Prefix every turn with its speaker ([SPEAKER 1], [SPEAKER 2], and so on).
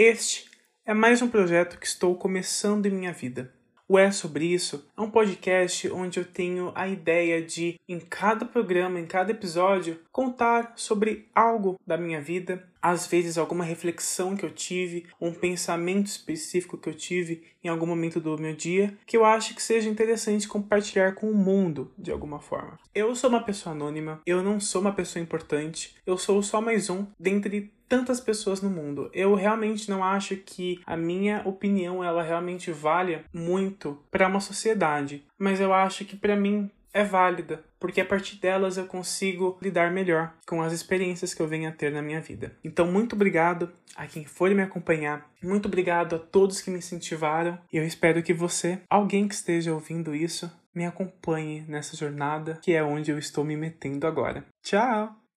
[SPEAKER 1] Este é mais um projeto que estou começando em minha vida. O É Sobre Isso é um podcast onde eu tenho a ideia de, em cada programa, em cada episódio, contar sobre algo da minha vida, às vezes alguma reflexão que eu tive, um pensamento específico que eu tive em algum momento do meu dia, que eu acho que seja interessante compartilhar com o mundo de alguma forma. Eu sou uma pessoa anônima, eu não sou uma pessoa importante, eu sou só mais um dentre tantas pessoas no mundo. Eu realmente não acho que a minha opinião ela realmente valha muito para uma sociedade, mas eu acho que para mim é válida, porque a partir delas eu consigo lidar melhor com as experiências que eu venho a ter na minha vida. Então, muito obrigado a quem for me acompanhar, muito obrigado a todos que me incentivaram, e eu espero que você, alguém que esteja ouvindo isso, me acompanhe nessa jornada que é onde eu estou me metendo agora. Tchau!